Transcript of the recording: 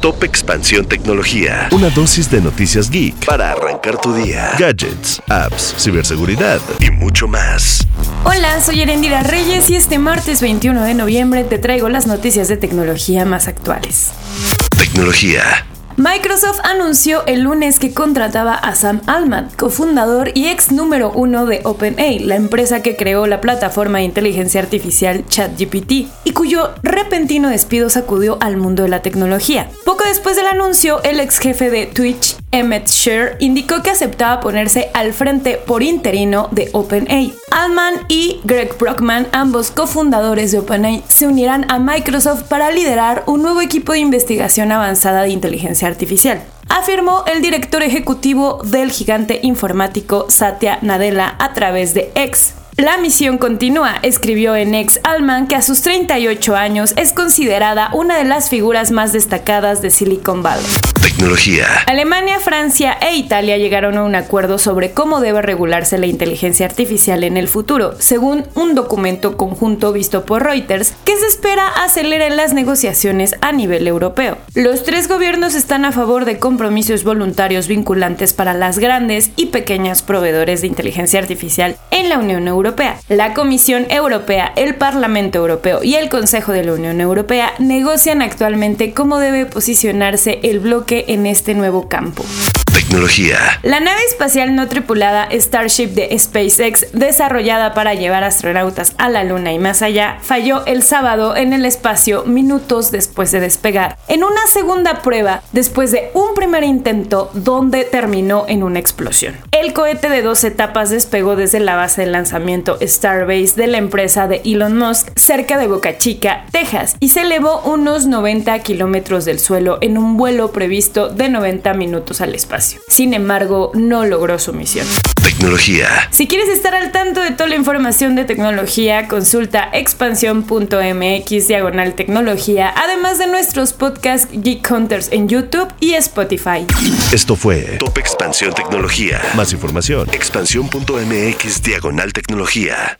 Top Expansión Tecnología. Una dosis de noticias geek para arrancar tu día. Gadgets, apps, ciberseguridad y mucho más. Hola, soy Erendira Reyes y este martes 21 de noviembre te traigo las noticias de tecnología más actuales. Tecnología. Microsoft anunció el lunes que contrataba a Sam Altman, cofundador y ex número uno de OpenAI, la empresa que creó la plataforma de inteligencia artificial ChatGPT, y cuyo repentino despido sacudió al mundo de la tecnología. Poco después del anuncio, el ex jefe de Twitch, Emmett Shear, indicó que aceptaba ponerse al frente por interino de OpenAI. Altman y Greg Brockman, ambos cofundadores de OpenAI, se unirán a Microsoft para liderar un nuevo equipo de investigación avanzada de inteligencia artificial afirmó el director ejecutivo del gigante informático Satya Nadella a través de X. La misión continúa, escribió en ex Alman que a sus 38 años es considerada una de las figuras más destacadas de Silicon Valley. Tecnología. Alemania, Francia e Italia llegaron a un acuerdo sobre cómo debe regularse la inteligencia artificial en el futuro, según un documento conjunto visto por Reuters, que se espera aceleren las negociaciones a nivel europeo. Los tres gobiernos están a favor de compromisos voluntarios vinculantes para las grandes y pequeñas proveedores de inteligencia artificial en la Unión Europea la Comisión Europea, el Parlamento Europeo y el Consejo de la Unión Europea negocian actualmente cómo debe posicionarse el bloque en este nuevo campo. Tecnología. La nave espacial no tripulada Starship de SpaceX, desarrollada para llevar astronautas a la Luna y más allá, falló el sábado en el espacio minutos después de despegar, en una segunda prueba después de un primer intento donde terminó en una explosión. El cohete de dos etapas despegó desde la base de lanzamiento Starbase de la empresa de Elon Musk cerca de Boca Chica, Texas, y se elevó unos 90 kilómetros del suelo en un vuelo previsto de 90 minutos al espacio. Sin embargo, no logró su misión. Tecnología. Si quieres estar al tanto de toda la información de tecnología, consulta expansión.mx diagonal tecnología, además de nuestros podcasts Geek Hunters en YouTube y Spotify. Esto fue Top Expansión Tecnología. Más información, expansión.mx diagonal tecnología.